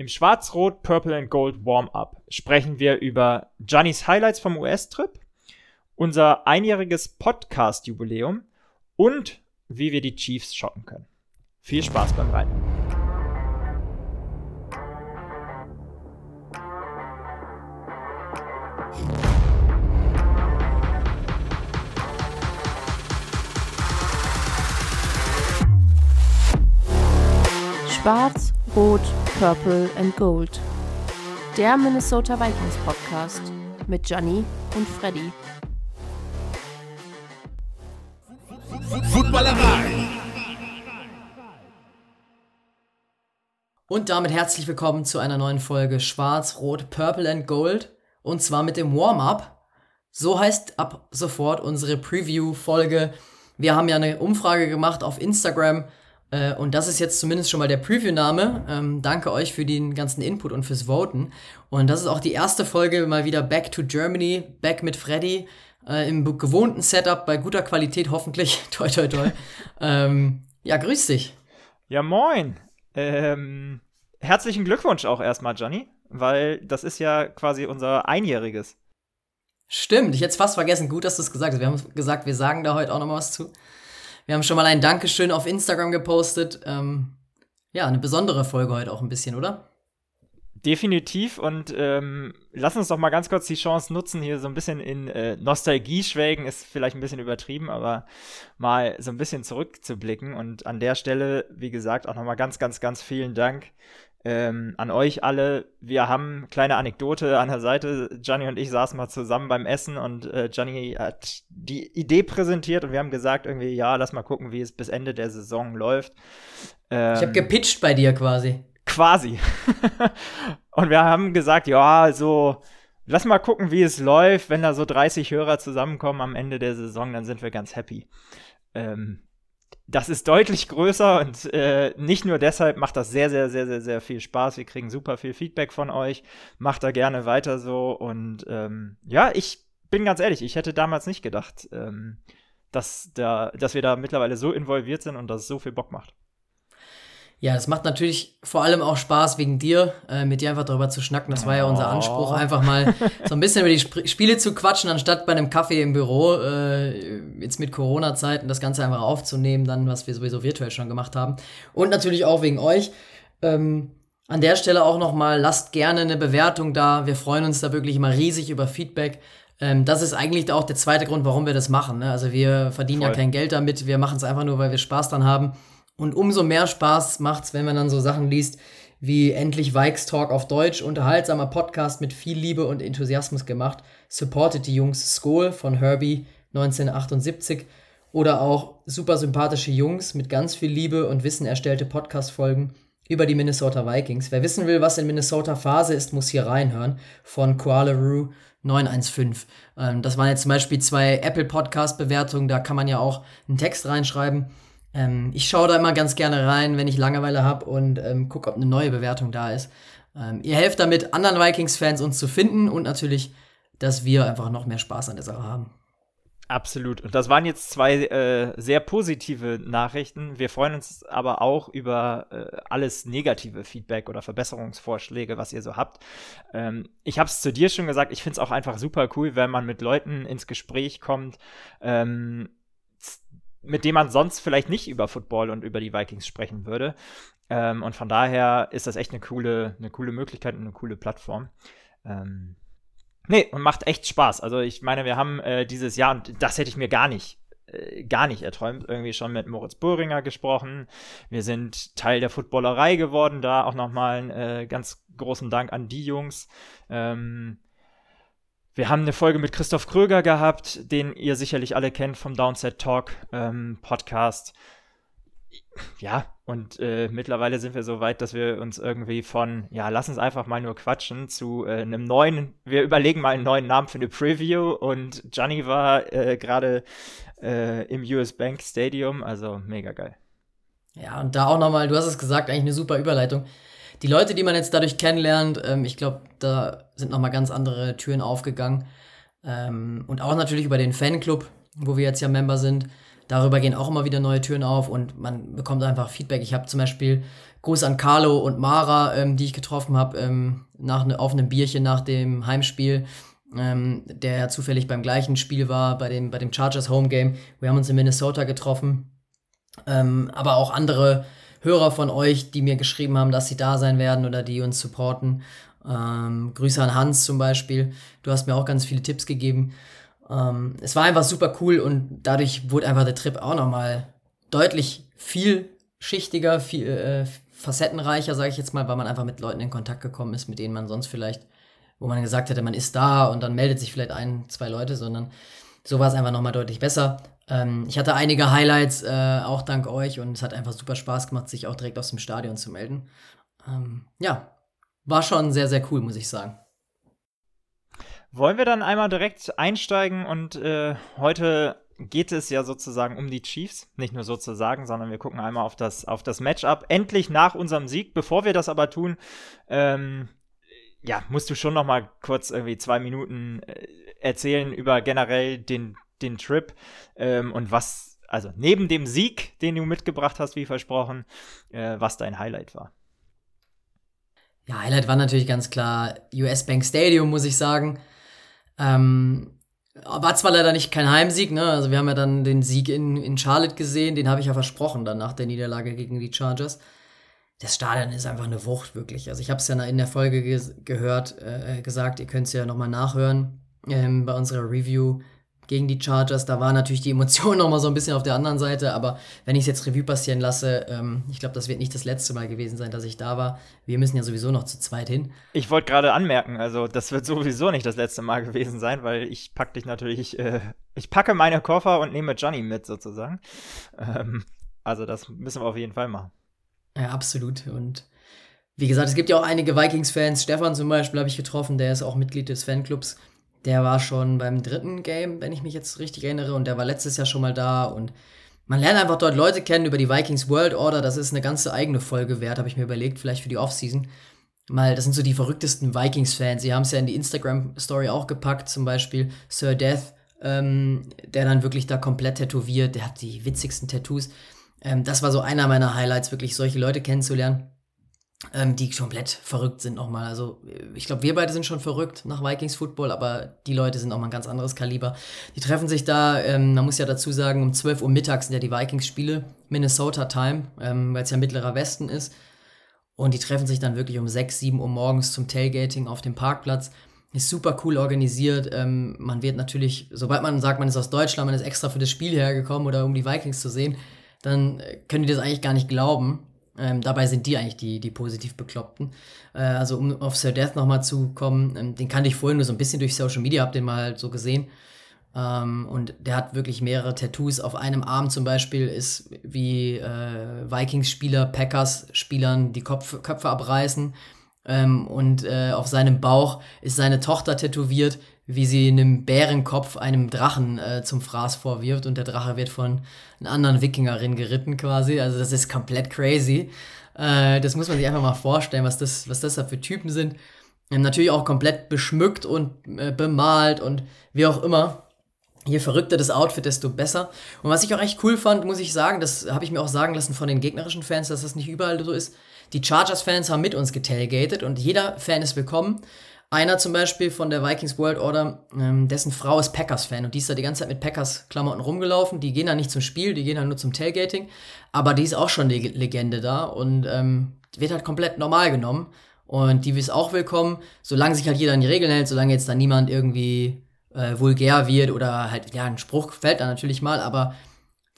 Im Schwarz-Rot, Purple and Gold Warm-Up sprechen wir über Giannis Highlights vom US-Trip, unser einjähriges Podcast-Jubiläum und wie wir die Chiefs schocken können. Viel Spaß beim Reiten. Schwarz, Rot, Purple and Gold. Der Minnesota Vikings Podcast mit Gianni und Freddy. Footballerei. Und damit herzlich willkommen zu einer neuen Folge Schwarz, Rot, Purple and Gold. Und zwar mit dem Warm-up. So heißt ab sofort unsere Preview-Folge. Wir haben ja eine Umfrage gemacht auf Instagram äh, und das ist jetzt zumindest schon mal der Preview-Name. Ähm, danke euch für den ganzen Input und fürs Voten. Und das ist auch die erste Folge mal wieder Back to Germany, Back mit Freddy. Äh, Im gewohnten Setup, bei guter Qualität hoffentlich. toi, toi, toi. ähm, ja, grüß dich. Ja, moin. Ähm, herzlichen Glückwunsch auch erstmal, Johnny, weil das ist ja quasi unser Einjähriges. Stimmt, ich hätte es fast vergessen. Gut, dass du es gesagt hast. Wir haben gesagt, wir sagen da heute auch noch mal was zu. Wir haben schon mal ein Dankeschön auf Instagram gepostet. Ähm, ja, eine besondere Folge heute auch ein bisschen, oder? Definitiv und ähm, lass uns doch mal ganz kurz die Chance nutzen, hier so ein bisschen in äh, Nostalgie schwelgen, ist vielleicht ein bisschen übertrieben, aber mal so ein bisschen zurückzublicken und an der Stelle, wie gesagt, auch nochmal ganz, ganz, ganz vielen Dank ähm, an euch alle. Wir haben kleine Anekdote an der Seite. Gianni und ich saßen mal zusammen beim Essen und äh, Gianni hat die Idee präsentiert und wir haben gesagt irgendwie, ja, lass mal gucken, wie es bis Ende der Saison läuft. Ähm, ich habe gepitcht bei dir quasi. Quasi. und wir haben gesagt, ja, so lass mal gucken, wie es läuft. Wenn da so 30 Hörer zusammenkommen am Ende der Saison, dann sind wir ganz happy. Ähm, das ist deutlich größer und äh, nicht nur deshalb macht das sehr, sehr, sehr, sehr, sehr viel Spaß. Wir kriegen super viel Feedback von euch. Macht da gerne weiter so. Und ähm, ja, ich bin ganz ehrlich, ich hätte damals nicht gedacht, ähm, dass, da, dass wir da mittlerweile so involviert sind und dass es so viel Bock macht. Ja, das macht natürlich vor allem auch Spaß wegen dir, äh, mit dir einfach darüber zu schnacken. Das war ja unser Anspruch, einfach mal so ein bisschen über die Sp Spiele zu quatschen, anstatt bei einem Kaffee im Büro, äh, jetzt mit Corona-Zeiten, das Ganze einfach aufzunehmen, dann, was wir sowieso virtuell schon gemacht haben. Und natürlich auch wegen euch. Ähm, an der Stelle auch nochmal, lasst gerne eine Bewertung da. Wir freuen uns da wirklich immer riesig über Feedback. Ähm, das ist eigentlich auch der zweite Grund, warum wir das machen. Ne? Also wir verdienen Voll. ja kein Geld damit, wir machen es einfach nur, weil wir Spaß dran haben. Und umso mehr Spaß macht's, wenn man dann so Sachen liest wie endlich Vikes Talk auf Deutsch, unterhaltsamer Podcast mit viel Liebe und Enthusiasmus gemacht, supportet die Jungs Skoll von Herbie 1978 oder auch super sympathische Jungs mit ganz viel Liebe und Wissen erstellte Podcast-Folgen über die Minnesota Vikings. Wer wissen will, was in Minnesota Phase ist, muss hier reinhören von Koala Roo 915. Ähm, das waren jetzt zum Beispiel zwei Apple Podcast-Bewertungen, da kann man ja auch einen Text reinschreiben. Ähm, ich schaue da immer ganz gerne rein, wenn ich Langeweile habe und ähm, gucke, ob eine neue Bewertung da ist. Ähm, ihr helft damit, anderen Vikings-Fans uns zu finden und natürlich, dass wir einfach noch mehr Spaß an der Sache haben. Absolut. Und das waren jetzt zwei äh, sehr positive Nachrichten. Wir freuen uns aber auch über äh, alles negative Feedback oder Verbesserungsvorschläge, was ihr so habt. Ähm, ich habe es zu dir schon gesagt, ich finde es auch einfach super cool, wenn man mit Leuten ins Gespräch kommt, ähm, mit dem man sonst vielleicht nicht über Football und über die Vikings sprechen würde. Ähm, und von daher ist das echt eine coole, eine coole Möglichkeit und eine coole Plattform. Ähm, nee, und macht echt Spaß. Also ich meine, wir haben äh, dieses Jahr, und das hätte ich mir gar nicht, äh, gar nicht erträumt, irgendwie schon mit Moritz Böhringer gesprochen. Wir sind Teil der Footballerei geworden, da auch nochmal einen äh, ganz großen Dank an die Jungs. Ähm, wir haben eine Folge mit Christoph Kröger gehabt, den ihr sicherlich alle kennt vom Downset Talk ähm, Podcast. Ja, und äh, mittlerweile sind wir so weit, dass wir uns irgendwie von, ja, lass uns einfach mal nur quatschen, zu äh, einem neuen, wir überlegen mal einen neuen Namen für eine Preview und Gianni war äh, gerade äh, im US Bank Stadium, also mega geil. Ja, und da auch nochmal, du hast es gesagt, eigentlich eine super Überleitung die Leute, die man jetzt dadurch kennenlernt, ähm, ich glaube, da sind nochmal ganz andere Türen aufgegangen. Ähm, und auch natürlich über den Fanclub, wo wir jetzt ja Member sind. Darüber gehen auch immer wieder neue Türen auf und man bekommt einfach Feedback. Ich habe zum Beispiel Gruß an Carlo und Mara, ähm, die ich getroffen habe, ähm, ne, auf einem Bierchen nach dem Heimspiel, ähm, der zufällig beim gleichen Spiel war, bei dem, bei dem Chargers Home Game. Wir haben uns in Minnesota getroffen. Ähm, aber auch andere Hörer von euch, die mir geschrieben haben, dass sie da sein werden oder die uns supporten. Ähm, Grüße an Hans zum Beispiel. Du hast mir auch ganz viele Tipps gegeben. Ähm, es war einfach super cool und dadurch wurde einfach der Trip auch nochmal deutlich vielschichtiger, viel äh, facettenreicher, sage ich jetzt mal, weil man einfach mit Leuten in Kontakt gekommen ist, mit denen man sonst vielleicht, wo man gesagt hätte, man ist da und dann meldet sich vielleicht ein, zwei Leute, sondern so war es einfach nochmal deutlich besser. Ähm, ich hatte einige Highlights, äh, auch dank euch, und es hat einfach super Spaß gemacht, sich auch direkt aus dem Stadion zu melden. Ähm, ja, war schon sehr, sehr cool, muss ich sagen. Wollen wir dann einmal direkt einsteigen und äh, heute geht es ja sozusagen um die Chiefs, nicht nur sozusagen, sondern wir gucken einmal auf das, auf das Matchup. Endlich nach unserem Sieg. Bevor wir das aber tun, ähm, ja, musst du schon noch mal kurz irgendwie zwei Minuten äh, erzählen über generell den, den Trip ähm, und was, also neben dem Sieg, den du mitgebracht hast, wie versprochen, äh, was dein Highlight war. Ja, Highlight war natürlich ganz klar US Bank Stadium, muss ich sagen. Ähm, war zwar leider nicht kein Heimsieg, ne? Also wir haben ja dann den Sieg in, in Charlotte gesehen, den habe ich ja versprochen dann nach der Niederlage gegen die Chargers. Das Stadion ist einfach eine Wucht, wirklich. Also ich habe es ja in der Folge ge gehört, äh, gesagt, ihr könnt es ja nochmal nachhören ähm, bei unserer Review gegen die Chargers. Da war natürlich die Emotion noch mal so ein bisschen auf der anderen Seite, aber wenn ich es jetzt Revue passieren lasse, ähm, ich glaube, das wird nicht das letzte Mal gewesen sein, dass ich da war. Wir müssen ja sowieso noch zu zweit hin. Ich wollte gerade anmerken, also das wird sowieso nicht das letzte Mal gewesen sein, weil ich packe dich natürlich, äh, ich packe meine Koffer und nehme Johnny mit sozusagen. Ähm, also das müssen wir auf jeden Fall machen. Ja, absolut. Und wie gesagt, es gibt ja auch einige Vikings-Fans. Stefan zum Beispiel habe ich getroffen, der ist auch Mitglied des Fanclubs. Der war schon beim dritten Game, wenn ich mich jetzt richtig erinnere, und der war letztes Jahr schon mal da. Und man lernt einfach dort Leute kennen über die Vikings World Order. Das ist eine ganze eigene Folge wert, habe ich mir überlegt, vielleicht für die Offseason. Mal, das sind so die verrücktesten Vikings-Fans. Sie haben es ja in die Instagram-Story auch gepackt, zum Beispiel Sir Death, ähm, der dann wirklich da komplett tätowiert. Der hat die witzigsten Tattoos. Ähm, das war so einer meiner Highlights, wirklich solche Leute kennenzulernen ähm, die komplett verrückt sind nochmal. Also ich glaube, wir beide sind schon verrückt nach Vikings Football, aber die Leute sind auch mal ein ganz anderes Kaliber. Die treffen sich da, ähm, man muss ja dazu sagen, um 12 Uhr mittags sind ja die Vikings-Spiele, Minnesota Time, ähm, weil es ja mittlerer Westen ist. Und die treffen sich dann wirklich um 6, 7 Uhr morgens zum Tailgating auf dem Parkplatz. Ist super cool organisiert. Ähm, man wird natürlich, sobald man sagt, man ist aus Deutschland, man ist extra für das Spiel hergekommen oder um die Vikings zu sehen, dann äh, können die das eigentlich gar nicht glauben. Ähm, dabei sind die eigentlich die, die positiv Bekloppten. Äh, also um auf Sir Death nochmal zu kommen, ähm, den kannte ich vorhin nur so ein bisschen durch Social Media, hab den mal halt so gesehen. Ähm, und der hat wirklich mehrere Tattoos. Auf einem Arm zum Beispiel ist wie äh, Vikings-Spieler, Packers-Spielern die Kopf, Köpfe abreißen. Ähm, und äh, auf seinem Bauch ist seine Tochter tätowiert, wie sie einem Bärenkopf einem Drachen äh, zum Fraß vorwirft und der Drache wird von einer anderen Wikingerin geritten quasi. Also das ist komplett crazy. Äh, das muss man sich einfach mal vorstellen, was das, was das da für Typen sind. Ähm, natürlich auch komplett beschmückt und äh, bemalt und wie auch immer. Je verrückter das Outfit, desto besser. Und was ich auch echt cool fand, muss ich sagen, das habe ich mir auch sagen lassen von den gegnerischen Fans, dass das nicht überall so ist. Die Chargers-Fans haben mit uns getailgated und jeder Fan ist willkommen. Einer zum Beispiel von der Vikings World Order, ähm, dessen Frau ist Packers-Fan und die ist da die ganze Zeit mit Packers-Klamotten rumgelaufen. Die gehen da nicht zum Spiel, die gehen da nur zum Tailgating. Aber die ist auch schon die Legende da und ähm, wird halt komplett normal genommen. Und die ist auch willkommen, solange sich halt jeder an die Regeln hält, solange jetzt da niemand irgendwie äh, vulgär wird oder halt, ja, ein Spruch fällt da natürlich mal, aber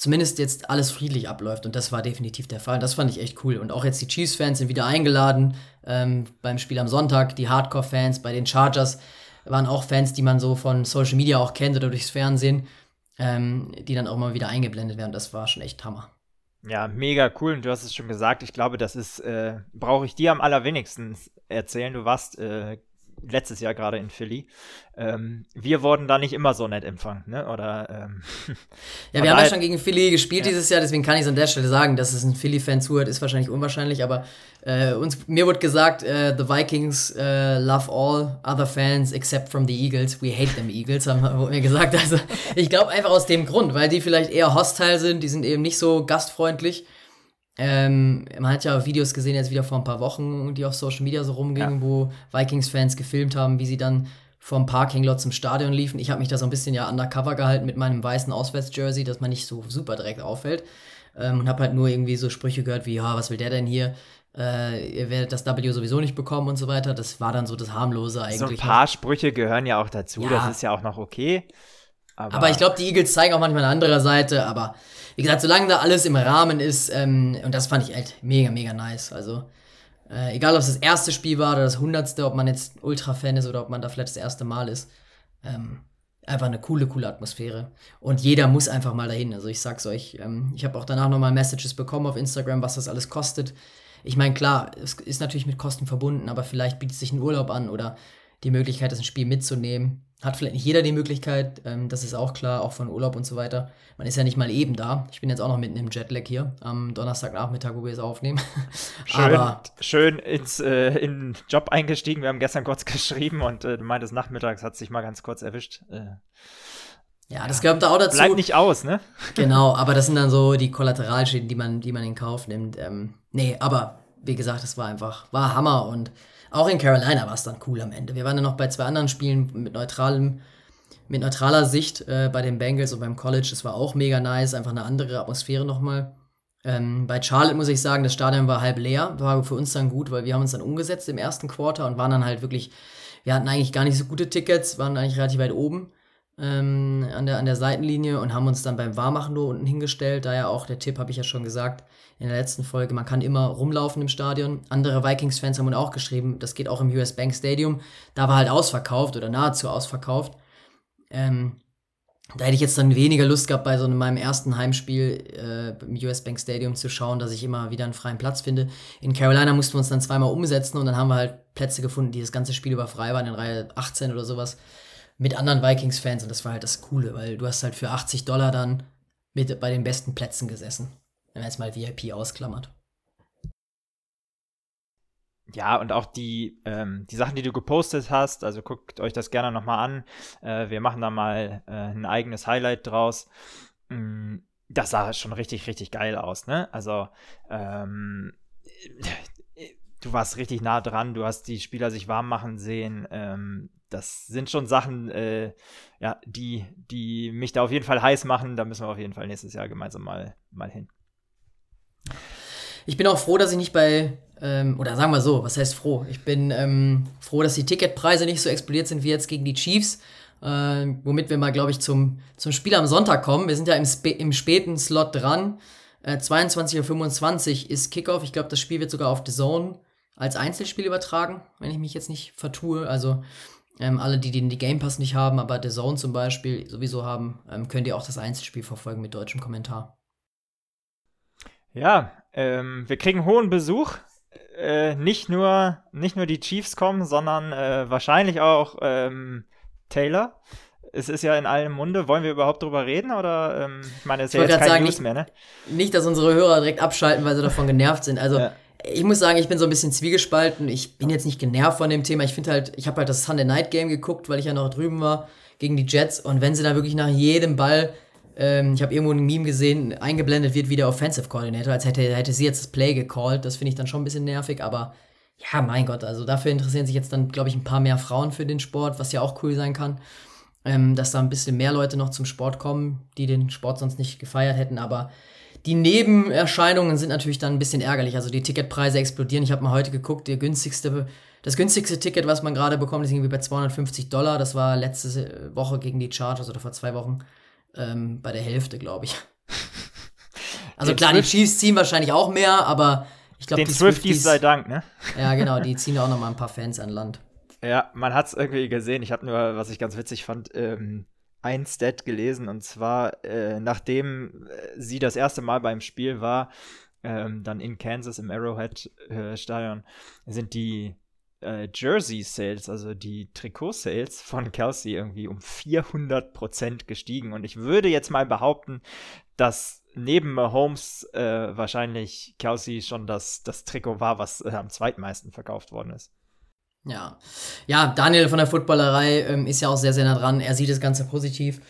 zumindest jetzt alles friedlich abläuft. Und das war definitiv der Fall. Das fand ich echt cool. Und auch jetzt die Chiefs-Fans sind wieder eingeladen ähm, beim Spiel am Sonntag. Die Hardcore-Fans bei den Chargers waren auch Fans, die man so von Social Media auch kennt oder durchs Fernsehen, ähm, die dann auch mal wieder eingeblendet werden. Das war schon echt Hammer. Ja, mega cool. Und du hast es schon gesagt. Ich glaube, das ist, äh, brauche ich dir am allerwenigsten erzählen. Du warst äh, letztes Jahr gerade in Philly. Ähm, wir wurden da nicht immer so nett empfangen, ne? Oder ähm, Ja, wir haben ja schon gegen Philly gespielt ja. dieses Jahr, deswegen kann ich es an der Stelle sagen, dass es ein Philly-Fan zuhört, ist wahrscheinlich unwahrscheinlich, aber äh, uns, mir wurde gesagt, äh, the Vikings uh, love all other fans except from the Eagles. We hate them Eagles, haben wurde mir gesagt. Also ich glaube einfach aus dem Grund, weil die vielleicht eher hostile sind, die sind eben nicht so gastfreundlich. Ähm, man hat ja Videos gesehen, jetzt wieder vor ein paar Wochen, die auf Social Media so rumgingen, ja. wo Vikings-Fans gefilmt haben, wie sie dann vom Parking-Lot zum Stadion liefen. Ich habe mich da so ein bisschen ja undercover gehalten mit meinem weißen Auswärts-Jersey, dass man nicht so super direkt auffällt. Ähm, und habe halt nur irgendwie so Sprüche gehört wie, ja, was will der denn hier? Äh, ihr werdet das W sowieso nicht bekommen und so weiter. Das war dann so das harmlose eigentlich. So ein paar Sprüche gehören ja auch dazu, ja. das ist ja auch noch okay. Aber, aber ich glaube, die Eagles zeigen auch manchmal eine andere Seite, aber wie gesagt, solange da alles im Rahmen ist, ähm, und das fand ich echt mega, mega nice. Also, äh, egal ob es das erste Spiel war oder das hundertste, ob man jetzt Ultra-Fan ist oder ob man da vielleicht das erste Mal ist. Ähm, einfach eine coole, coole Atmosphäre. Und jeder muss einfach mal dahin. Also ich sag's euch, ähm, ich habe auch danach nochmal Messages bekommen auf Instagram, was das alles kostet. Ich meine, klar, es ist natürlich mit Kosten verbunden, aber vielleicht bietet sich ein Urlaub an oder die Möglichkeit, das Spiel mitzunehmen. Hat vielleicht nicht jeder die Möglichkeit, ähm, das ist auch klar, auch von Urlaub und so weiter. Man ist ja nicht mal eben da. Ich bin jetzt auch noch mitten im Jetlag hier am Donnerstagnachmittag, wo wir es aufnehmen. Schön, Aber, schön ins äh, in Job eingestiegen. Wir haben gestern kurz geschrieben und äh, du meintest nachmittags hat sich mal ganz kurz erwischt. Äh, ja, das gehört da auch dazu. Bleibt nicht aus, ne? Genau, aber das sind dann so die Kollateralschäden, die man, die man in Kauf nimmt. Ähm, nee, aber wie gesagt, es war einfach, war Hammer und auch in Carolina war es dann cool am Ende. Wir waren dann noch bei zwei anderen Spielen mit neutralem, mit neutraler Sicht äh, bei den Bengals und beim College. Das war auch mega nice, einfach eine andere Atmosphäre nochmal. Ähm, bei Charlotte muss ich sagen, das Stadion war halb leer. War für uns dann gut, weil wir haben uns dann umgesetzt im ersten Quarter und waren dann halt wirklich, wir hatten eigentlich gar nicht so gute Tickets, waren eigentlich relativ weit oben ähm, an, der, an der Seitenlinie und haben uns dann beim Warmachen nur unten hingestellt. Da ja auch der Tipp, habe ich ja schon gesagt, in der letzten Folge, man kann immer rumlaufen im Stadion. Andere Vikings-Fans haben uns auch geschrieben, das geht auch im US Bank Stadium. Da war halt ausverkauft oder nahezu ausverkauft. Ähm, da hätte ich jetzt dann weniger Lust gehabt, bei so einem, meinem ersten Heimspiel äh, im US Bank Stadium zu schauen, dass ich immer wieder einen freien Platz finde. In Carolina mussten wir uns dann zweimal umsetzen und dann haben wir halt Plätze gefunden, die das ganze Spiel über frei waren, in Reihe 18 oder sowas, mit anderen Vikings-Fans. Und das war halt das Coole, weil du hast halt für 80 Dollar dann mit bei den besten Plätzen gesessen wenn man jetzt mal VIP ausklammert. Ja, und auch die, ähm, die Sachen, die du gepostet hast, also guckt euch das gerne nochmal an. Äh, wir machen da mal äh, ein eigenes Highlight draus. Mm, das sah schon richtig, richtig geil aus, ne? Also, ähm, du warst richtig nah dran, du hast die Spieler sich warm machen sehen. Ähm, das sind schon Sachen, äh, ja, die, die mich da auf jeden Fall heiß machen. Da müssen wir auf jeden Fall nächstes Jahr gemeinsam mal, mal hin. Ich bin auch froh, dass ich nicht bei, ähm, oder sagen wir so, was heißt froh? Ich bin ähm, froh, dass die Ticketpreise nicht so explodiert sind wie jetzt gegen die Chiefs. Äh, womit wir mal, glaube ich, zum, zum Spiel am Sonntag kommen. Wir sind ja im, Sp im späten Slot dran. Äh, 22.25 Uhr ist Kickoff. Ich glaube, das Spiel wird sogar auf The Zone als Einzelspiel übertragen, wenn ich mich jetzt nicht vertue. Also ähm, alle, die den die Game Pass nicht haben, aber The Zone zum Beispiel sowieso haben, ähm, könnt ihr auch das Einzelspiel verfolgen mit deutschem Kommentar. Ja, ähm, wir kriegen hohen Besuch. Äh, nicht, nur, nicht nur die Chiefs kommen, sondern äh, wahrscheinlich auch ähm, Taylor. Es ist ja in allem Munde. Wollen wir überhaupt drüber reden? Oder ähm, ich meine, es ist ja jetzt keine sagen, News nicht, mehr, ne? Nicht, dass unsere Hörer direkt abschalten, weil sie davon genervt sind. Also ja. Ich muss sagen, ich bin so ein bisschen zwiegespalten. Ich bin jetzt nicht genervt von dem Thema. Ich finde halt, ich habe halt das Sunday Night Game geguckt, weil ich ja noch drüben war gegen die Jets. Und wenn sie da wirklich nach jedem Ball ähm, ich habe irgendwo ein Meme gesehen, eingeblendet wird wie der Offensive Coordinator, als hätte, hätte sie jetzt das Play gecallt. Das finde ich dann schon ein bisschen nervig, aber ja, mein Gott, also dafür interessieren sich jetzt dann, glaube ich, ein paar mehr Frauen für den Sport, was ja auch cool sein kann. Ähm, dass da ein bisschen mehr Leute noch zum Sport kommen, die den Sport sonst nicht gefeiert hätten, aber die Nebenerscheinungen sind natürlich dann ein bisschen ärgerlich. Also die Ticketpreise explodieren. Ich habe mal heute geguckt, der günstigste, das günstigste Ticket, was man gerade bekommt, ist irgendwie bei 250 Dollar. Das war letzte Woche gegen die Chargers oder vor zwei Wochen ähm, bei der Hälfte, glaube ich. Also klar, die Chiefs ziehen wahrscheinlich auch mehr, aber ich glaube, die Swifties, Swifties sei Dank, ne? Ja, genau, die ziehen auch noch mal ein paar Fans an Land. Ja, man hat es irgendwie gesehen. Ich habe nur, was ich ganz witzig fand, ähm, ein Stat gelesen und zwar, äh, nachdem äh, sie das erste Mal beim Spiel war, ähm, dann in Kansas im Arrowhead-Stadion, äh, sind die äh, Jersey-Sales, also die Trikot-Sales von Kelsey irgendwie um 400% gestiegen. Und ich würde jetzt mal behaupten, dass neben Mahomes äh, wahrscheinlich Kelsey schon das, das Trikot war, was am zweitmeisten verkauft worden ist. Ja, ja, Daniel von der Footballerei ähm, ist ja auch sehr, sehr nah dran. Er sieht das Ganze positiv.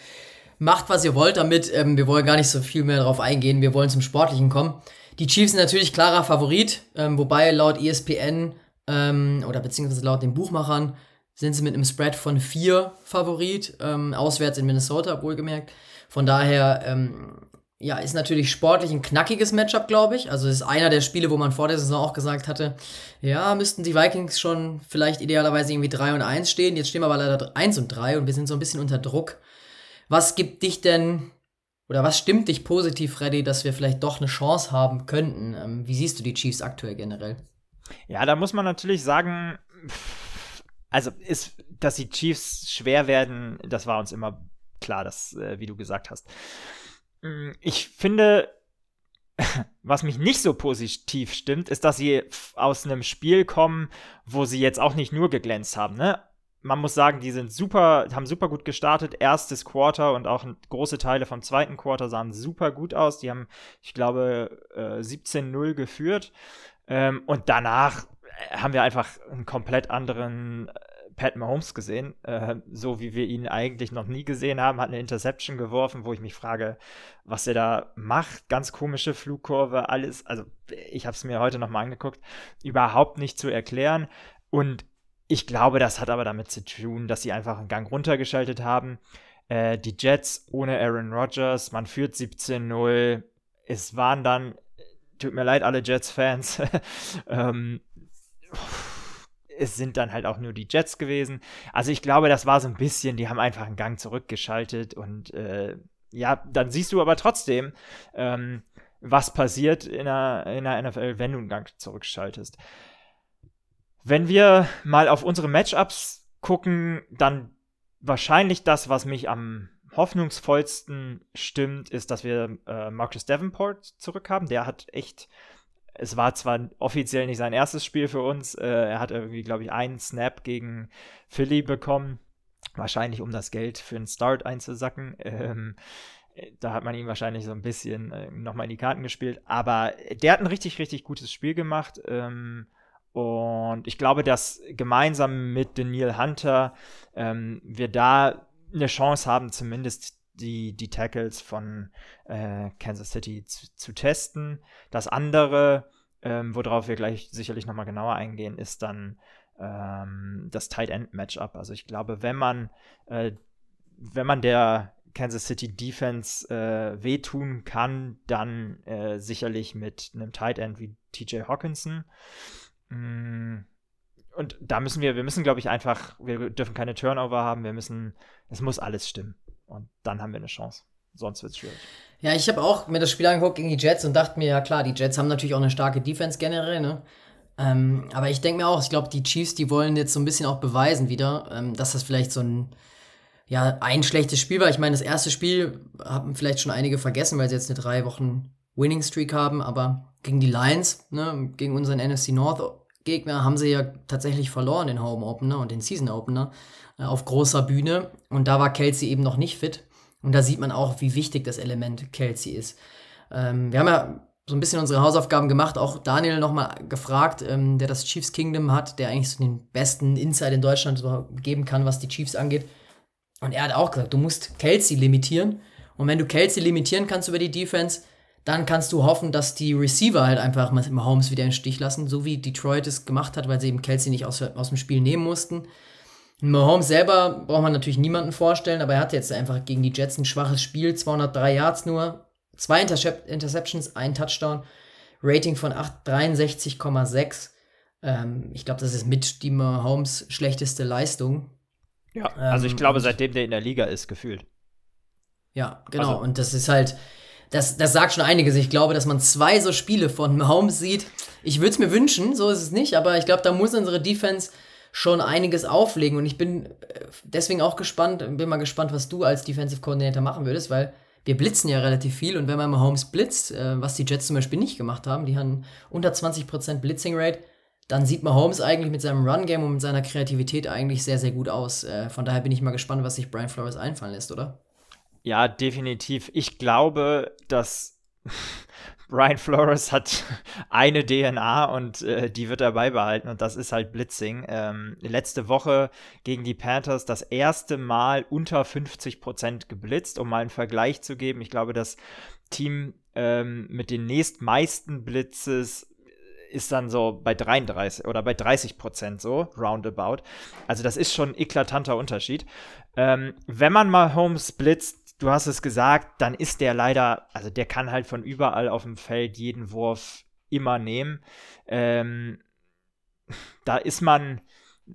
Macht, was ihr wollt damit. Ähm, wir wollen gar nicht so viel mehr darauf eingehen. Wir wollen zum Sportlichen kommen. Die Chiefs sind natürlich klarer Favorit, ähm, wobei laut ESPN ähm, oder beziehungsweise laut den Buchmachern sind sie mit einem Spread von vier Favorit, ähm, auswärts in Minnesota, wohlgemerkt. Von daher, ähm, ja, ist natürlich sportlich ein knackiges Matchup, glaube ich. Also ist einer der Spiele, wo man vor der Saison auch gesagt hatte, ja, müssten die Vikings schon vielleicht idealerweise irgendwie 3 und 1 stehen. Jetzt stehen wir aber leider 1 und 3 und wir sind so ein bisschen unter Druck. Was gibt dich denn, oder was stimmt dich positiv, Freddy, dass wir vielleicht doch eine Chance haben könnten? Ähm, wie siehst du die Chiefs aktuell generell? Ja, da muss man natürlich sagen, also ist, dass die Chiefs schwer werden, das war uns immer klar, dass, äh, wie du gesagt hast. Mm, ich finde, was mich nicht so positiv stimmt, ist, dass sie aus einem Spiel kommen, wo sie jetzt auch nicht nur geglänzt haben. Ne? Man muss sagen, die sind super, haben super gut gestartet. Erstes Quarter und auch große Teile vom zweiten Quarter sahen super gut aus. Die haben, ich glaube, äh, 17-0 geführt. Ähm, und danach äh, haben wir einfach einen komplett anderen äh, Pat Mahomes gesehen, äh, so wie wir ihn eigentlich noch nie gesehen haben, hat eine Interception geworfen, wo ich mich frage, was er da macht. Ganz komische Flugkurve, alles. Also ich habe es mir heute noch mal angeguckt, überhaupt nicht zu erklären. Und ich glaube, das hat aber damit zu tun, dass sie einfach einen Gang runtergeschaltet haben. Äh, die Jets ohne Aaron Rodgers, man führt 17-0. Es waren dann tut mir leid, alle Jets-Fans. ähm, es sind dann halt auch nur die Jets gewesen. Also ich glaube, das war so ein bisschen, die haben einfach einen Gang zurückgeschaltet und äh, ja, dann siehst du aber trotzdem, ähm, was passiert in der, in der NFL, wenn du einen Gang zurückschaltest. Wenn wir mal auf unsere Matchups gucken, dann wahrscheinlich das, was mich am hoffnungsvollsten stimmt, ist, dass wir äh, Marcus Davenport zurückhaben. Der hat echt, es war zwar offiziell nicht sein erstes Spiel für uns, äh, er hat irgendwie, glaube ich, einen Snap gegen Philly bekommen. Wahrscheinlich, um das Geld für einen Start einzusacken. Ähm, da hat man ihm wahrscheinlich so ein bisschen äh, nochmal in die Karten gespielt. Aber der hat ein richtig, richtig gutes Spiel gemacht. Ähm, und ich glaube, dass gemeinsam mit Daniel Hunter ähm, wir da eine Chance haben, zumindest die, die Tackles von äh, Kansas City zu, zu, testen. Das andere, ähm, worauf wir gleich sicherlich nochmal genauer eingehen, ist dann ähm, das Tight End Matchup. Also ich glaube, wenn man, äh, wenn man der Kansas City Defense äh, wehtun kann, dann äh, sicherlich mit einem Tight End wie TJ Hawkinson. Mm, und da müssen wir, wir müssen, glaube ich, einfach, wir dürfen keine Turnover haben, wir müssen, es muss alles stimmen. Und dann haben wir eine Chance. Sonst wird es schwierig. Ja, ich habe auch mir das Spiel angeguckt gegen die Jets und dachte mir, ja klar, die Jets haben natürlich auch eine starke Defense generell, ne? Ähm, aber ich denke mir auch, ich glaube, die Chiefs, die wollen jetzt so ein bisschen auch beweisen wieder, ähm, dass das vielleicht so ein, ja, ein schlechtes Spiel war. Ich meine, das erste Spiel haben vielleicht schon einige vergessen, weil sie jetzt eine drei Wochen Winning Streak haben, aber gegen die Lions, ne, gegen unseren NFC North Gegner haben sie ja tatsächlich verloren, den Home Opener und den Season Opener auf großer Bühne. Und da war Kelsey eben noch nicht fit. Und da sieht man auch, wie wichtig das Element Kelsey ist. Ähm, wir haben ja so ein bisschen unsere Hausaufgaben gemacht, auch Daniel nochmal gefragt, ähm, der das Chiefs Kingdom hat, der eigentlich so den besten Insight in Deutschland geben kann, was die Chiefs angeht. Und er hat auch gesagt, du musst Kelsey limitieren. Und wenn du Kelsey limitieren kannst über die Defense, dann kannst du hoffen, dass die Receiver halt einfach Mahomes wieder in den Stich lassen, so wie Detroit es gemacht hat, weil sie eben Kelsey nicht aus, aus dem Spiel nehmen mussten. Mahomes selber braucht man natürlich niemanden vorstellen, aber er hat jetzt einfach gegen die Jets ein schwaches Spiel, 203 Yards nur, zwei Intercep Interceptions, ein Touchdown, Rating von 63,6. Ähm, ich glaube, das ist mit die Mahomes schlechteste Leistung. Ja, also ich ähm, glaube, seitdem der in der Liga ist, gefühlt. Ja, genau. Also, und das ist halt, das, das sagt schon einiges. Ich glaube, dass man zwei so Spiele von Mahomes sieht. Ich würde es mir wünschen, so ist es nicht, aber ich glaube, da muss unsere Defense schon einiges auflegen und ich bin äh, deswegen auch gespannt, bin mal gespannt, was du als Defensive Coordinator machen würdest, weil wir blitzen ja relativ viel und wenn man Mahomes blitzt, äh, was die Jets zum Beispiel nicht gemacht haben, die haben unter 20% Blitzing Rate, dann sieht Mahomes eigentlich mit seinem Run-Game und mit seiner Kreativität eigentlich sehr, sehr gut aus. Äh, von daher bin ich mal gespannt, was sich Brian Flores einfallen lässt, oder? Ja, definitiv. Ich glaube, dass Brian Flores hat eine DNA und äh, die wird er beibehalten und das ist halt Blitzing. Ähm, letzte Woche gegen die Panthers das erste Mal unter 50 Prozent geblitzt, um mal einen Vergleich zu geben. Ich glaube, das Team ähm, mit den nächstmeisten Blitzes ist dann so bei 33 oder bei 30 Prozent so, roundabout. Also das ist schon ein eklatanter Unterschied. Ähm, wenn man mal Holmes blitzt, du hast es gesagt, dann ist der leider, also der kann halt von überall auf dem Feld jeden Wurf immer nehmen. Ähm, da ist man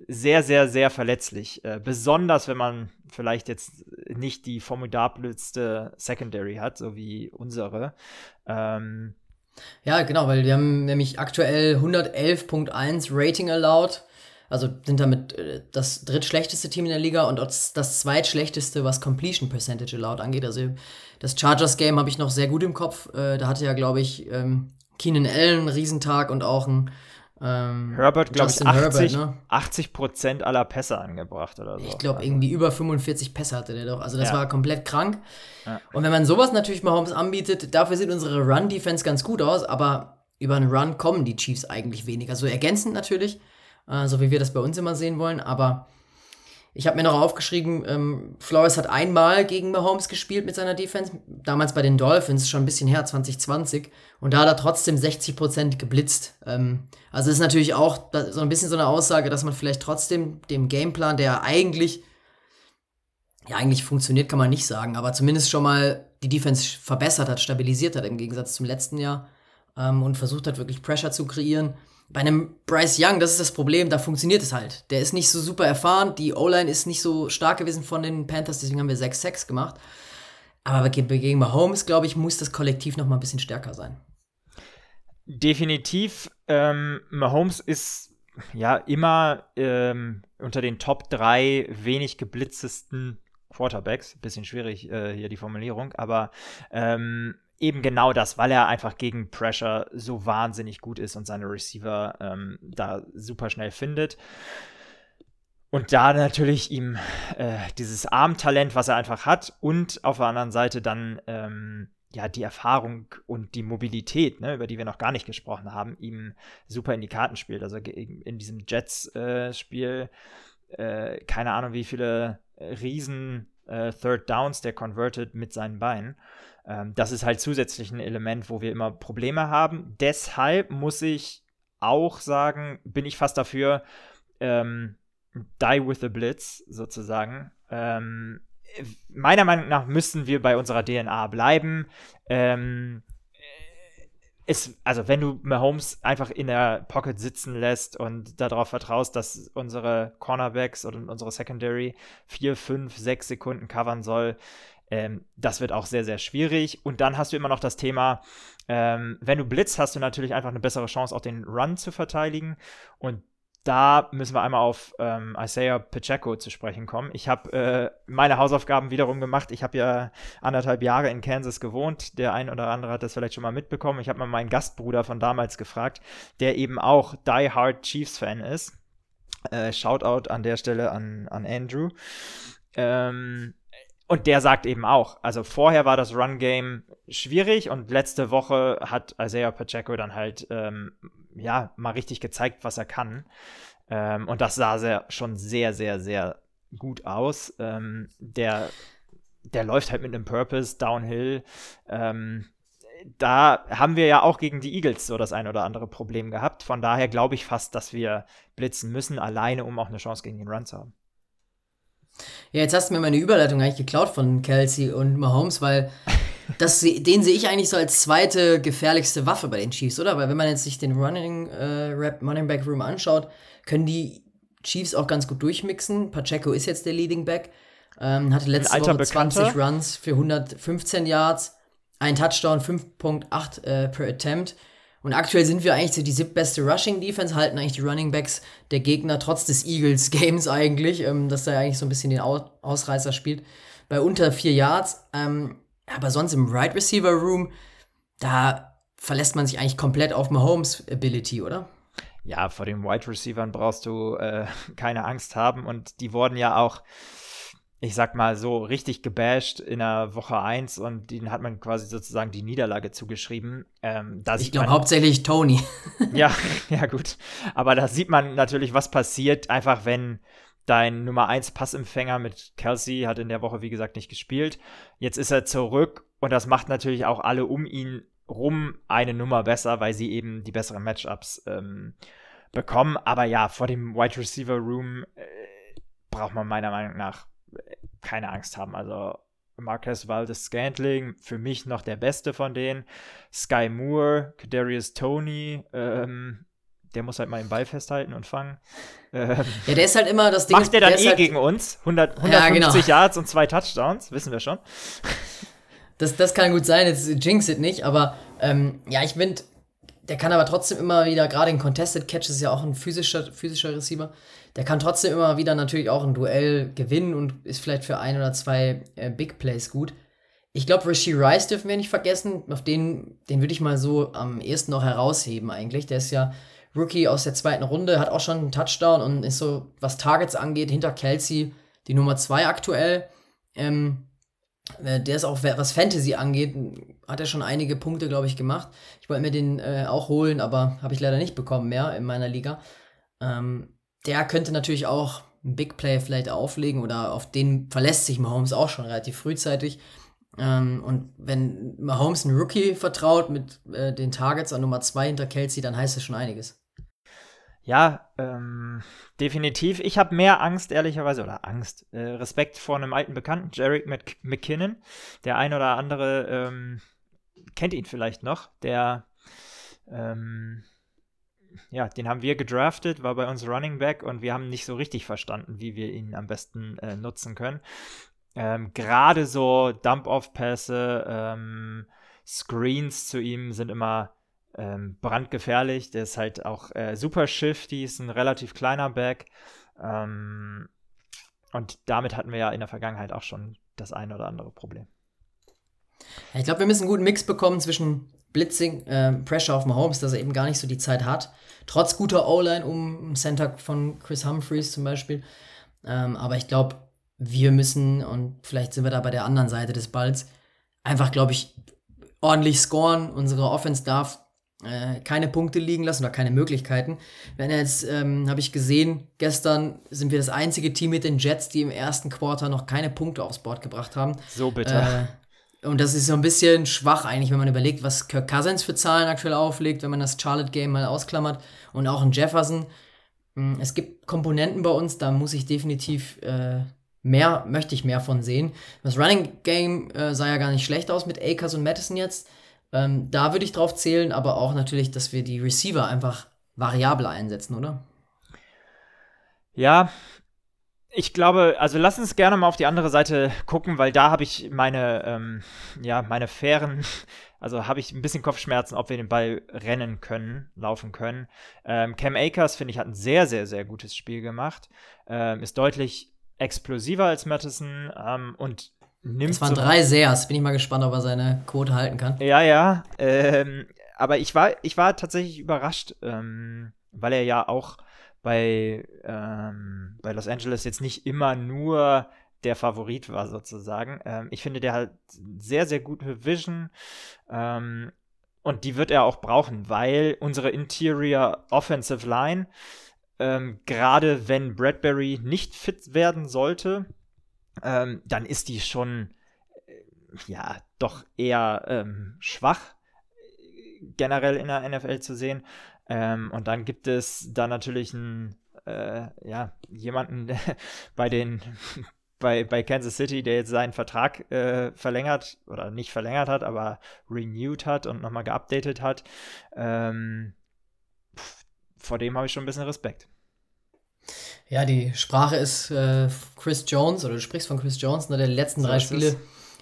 sehr, sehr, sehr verletzlich. Äh, besonders, wenn man vielleicht jetzt nicht die formidabelste Secondary hat, so wie unsere. Ähm, ja, genau, weil wir haben nämlich aktuell 111.1 Rating allowed. Also sind damit äh, das drittschlechteste Team in der Liga und das, zweitschlechteste, was Completion Percentage allowed angeht. Also das Chargers Game habe ich noch sehr gut im Kopf. Äh, da hatte ja, glaube ich, ähm, Keenan Allen einen Riesentag und auch ein ähm, Herbert, glaube ich, 80, Herbert, ne? 80 Prozent aller Pässe angebracht oder so. Ich glaube, also. irgendwie über 45 Pässe hatte der doch. Also das ja. war komplett krank. Ja. Und wenn man sowas natürlich Mahomes anbietet, dafür sieht unsere Run-Defense ganz gut aus, aber über einen Run kommen die Chiefs eigentlich wenig. Also ergänzend natürlich, äh, so wie wir das bei uns immer sehen wollen, aber ich habe mir noch aufgeschrieben, ähm, Flores hat einmal gegen Mahomes gespielt mit seiner Defense, damals bei den Dolphins, schon ein bisschen her, 2020. Und da hat er trotzdem 60% geblitzt. Ähm, also ist natürlich auch so ein bisschen so eine Aussage, dass man vielleicht trotzdem dem Gameplan, der eigentlich, ja eigentlich funktioniert, kann man nicht sagen, aber zumindest schon mal die Defense verbessert hat, stabilisiert hat im Gegensatz zum letzten Jahr ähm, und versucht hat, wirklich Pressure zu kreieren. Bei einem Bryce Young, das ist das Problem, da funktioniert es halt. Der ist nicht so super erfahren, die O-Line ist nicht so stark gewesen von den Panthers, deswegen haben wir 6 Sacks gemacht. Aber gegen Mahomes, glaube ich, muss das Kollektiv noch mal ein bisschen stärker sein. Definitiv. Ähm, Mahomes ist ja immer ähm, unter den Top 3 wenig geblitzesten Quarterbacks. Bisschen schwierig äh, hier die Formulierung, aber ähm, eben genau das, weil er einfach gegen Pressure so wahnsinnig gut ist und seine Receiver ähm, da super schnell findet. Und da natürlich ihm äh, dieses Armtalent, was er einfach hat, und auf der anderen Seite dann ähm, ja die Erfahrung und die Mobilität, ne, über die wir noch gar nicht gesprochen haben, ihm super in die Karten spielt. Also in diesem Jets-Spiel, äh, äh, keine Ahnung, wie viele Riesen äh, Third Downs der converted mit seinen Beinen. Ähm, das ist halt zusätzlich ein Element, wo wir immer Probleme haben. Deshalb muss ich auch sagen, bin ich fast dafür, ähm, die with the Blitz sozusagen. Ähm, meiner Meinung nach müssen wir bei unserer DNA bleiben. Ähm, es, also wenn du Mahomes einfach in der Pocket sitzen lässt und darauf vertraust, dass unsere Cornerbacks oder unsere Secondary vier, fünf, sechs Sekunden covern soll, ähm, das wird auch sehr, sehr schwierig. Und dann hast du immer noch das Thema, ähm, wenn du blitzt, hast du natürlich einfach eine bessere Chance, auch den Run zu verteidigen. Und da müssen wir einmal auf ähm, Isaiah Pacheco zu sprechen kommen. Ich habe äh, meine Hausaufgaben wiederum gemacht. Ich habe ja anderthalb Jahre in Kansas gewohnt. Der ein oder andere hat das vielleicht schon mal mitbekommen. Ich habe mal meinen Gastbruder von damals gefragt, der eben auch Die Hard Chiefs-Fan ist. Äh, Shoutout an der Stelle an, an Andrew. Ähm, und der sagt eben auch, also vorher war das Run-Game schwierig und letzte Woche hat Isaiah Pacheco dann halt, ähm, ja, mal richtig gezeigt, was er kann. Ähm, und das sah sehr, schon sehr, sehr, sehr gut aus. Ähm, der, der läuft halt mit einem Purpose, Downhill. Ähm, da haben wir ja auch gegen die Eagles so das ein oder andere Problem gehabt. Von daher glaube ich fast, dass wir blitzen müssen, alleine, um auch eine Chance gegen den Run zu haben. Ja, jetzt hast du mir meine Überleitung eigentlich geklaut von Kelsey und Mahomes, weil das, den sehe ich eigentlich so als zweite gefährlichste Waffe bei den Chiefs, oder? Weil wenn man jetzt sich den Running, äh, Rap, Running Back Room anschaut, können die Chiefs auch ganz gut durchmixen. Pacheco ist jetzt der Leading Back. Ähm, hatte letzte Woche 20 Runs für 115 Yards, ein Touchdown, 5.8 äh, per Attempt. Und aktuell sind wir eigentlich so die siebtbeste Rushing Defense, halten eigentlich die Running Backs der Gegner trotz des Eagles Games eigentlich, ähm, dass er eigentlich so ein bisschen den Ausreißer spielt, bei unter vier Yards. Ähm, aber sonst im Right Receiver Room, da verlässt man sich eigentlich komplett auf Mahomes Ability, oder? Ja, vor den Wide Receivern brauchst du äh, keine Angst haben und die wurden ja auch ich sag mal so, richtig gebasht in der Woche 1 und den hat man quasi sozusagen die Niederlage zugeschrieben. Ähm, ich glaube hauptsächlich Tony. ja, ja, gut. Aber da sieht man natürlich, was passiert, einfach wenn dein Nummer 1 Passempfänger mit Kelsey hat in der Woche, wie gesagt, nicht gespielt. Jetzt ist er zurück und das macht natürlich auch alle um ihn rum eine Nummer besser, weil sie eben die besseren Matchups ähm, bekommen. Aber ja, vor dem Wide Receiver Room äh, braucht man meiner Meinung nach keine Angst haben. Also Marquez Valdez Scantling, für mich noch der beste von denen. Sky Moore, Kadarius Tony, ähm, der muss halt mal den Ball festhalten und fangen. Ähm, ja, der ist halt immer das Ding. Macht der dann der eh halt gegen uns? 100, 150 ja, genau. Yards und zwei Touchdowns, wissen wir schon. Das, das kann gut sein, jetzt jinx it nicht, aber ähm, ja, ich finde, der kann aber trotzdem immer wieder, gerade in Contested Catches ist ja auch ein physischer, physischer Receiver, der kann trotzdem immer wieder natürlich auch ein Duell gewinnen und ist vielleicht für ein oder zwei äh, Big Plays gut. Ich glaube, Rishi Rice dürfen wir nicht vergessen. Auf den, den würde ich mal so am ehesten noch herausheben eigentlich. Der ist ja Rookie aus der zweiten Runde, hat auch schon einen Touchdown und ist so, was Targets angeht, hinter Kelsey die Nummer zwei aktuell. Ähm, äh, der ist auch, was Fantasy angeht, hat er schon einige Punkte, glaube ich, gemacht. Ich wollte mir den äh, auch holen, aber habe ich leider nicht bekommen mehr in meiner Liga. Ähm, der könnte natürlich auch ein Big Play vielleicht auflegen oder auf den verlässt sich Mahomes auch schon relativ frühzeitig. Ähm, und wenn Mahomes einen Rookie vertraut mit äh, den Targets an Nummer 2 hinter Kelsey, dann heißt das schon einiges. Ja, ähm, definitiv. Ich habe mehr Angst, ehrlicherweise, oder Angst, äh, Respekt vor einem alten Bekannten, Jarek McKinnon. Der ein oder andere ähm, kennt ihn vielleicht noch. Der ähm, ja, den haben wir gedraftet, war bei uns Running Back und wir haben nicht so richtig verstanden, wie wir ihn am besten äh, nutzen können. Ähm, Gerade so Dump-Off-Pässe, ähm, Screens zu ihm sind immer ähm, brandgefährlich. Der ist halt auch äh, super shifty, ist ein relativ kleiner Back. Ähm, und damit hatten wir ja in der Vergangenheit auch schon das ein oder andere Problem. Ich glaube, wir müssen einen guten Mix bekommen zwischen Blitzing, äh, Pressure auf Mahomes, dass er eben gar nicht so die Zeit hat. Trotz guter O-Line um Center von Chris Humphreys zum Beispiel. Ähm, aber ich glaube, wir müssen, und vielleicht sind wir da bei der anderen Seite des Balls, einfach, glaube ich, ordentlich scoren. Unsere Offense darf äh, keine Punkte liegen lassen oder keine Möglichkeiten. Wenn jetzt, ähm, habe ich gesehen, gestern sind wir das einzige Team mit den Jets, die im ersten Quarter noch keine Punkte aufs Board gebracht haben. So bitter. Äh, und das ist so ein bisschen schwach eigentlich, wenn man überlegt, was Kirk Cousins für Zahlen aktuell auflegt, wenn man das Charlotte-Game mal ausklammert. Und auch ein Jefferson. Hm, es gibt Komponenten bei uns, da muss ich definitiv äh, mehr, möchte ich mehr von sehen. Das Running Game äh, sah ja gar nicht schlecht aus mit Akers und Madison jetzt. Ähm, da würde ich drauf zählen, aber auch natürlich, dass wir die Receiver einfach variabel einsetzen, oder? Ja, ich glaube, also lass uns gerne mal auf die andere Seite gucken, weil da habe ich meine, ähm, ja, meine fairen, also habe ich ein bisschen Kopfschmerzen, ob wir den Ball rennen können, laufen können. Ähm, Cam Akers, finde ich, hat ein sehr, sehr, sehr gutes Spiel gemacht. Ähm, ist deutlich explosiver als Madison ähm, und nimmt. Es waren so drei Seas, bin ich mal gespannt, ob er seine Quote halten kann. Ja, ja. Ähm, aber ich war, ich war tatsächlich überrascht, ähm, weil er ja auch bei, ähm, bei Los Angeles jetzt nicht immer nur der Favorit war, sozusagen. Ähm, ich finde, der hat sehr, sehr gute Vision. Ähm, und die wird er auch brauchen, weil unsere Interior Offensive Line, ähm, gerade wenn Bradbury nicht fit werden sollte, ähm, dann ist die schon, äh, ja, doch eher ähm, schwach generell in der NFL zu sehen. Ähm, und dann gibt es da natürlich einen, äh, ja, jemanden bei den bei, bei Kansas City, der jetzt seinen Vertrag äh, verlängert oder nicht verlängert hat, aber renewed hat und nochmal geupdatet hat. Ähm, vor dem habe ich schon ein bisschen Respekt. Ja, die Sprache ist äh, Chris Jones, oder du sprichst von Chris Jones, ne, der die letzten so drei Spiele es.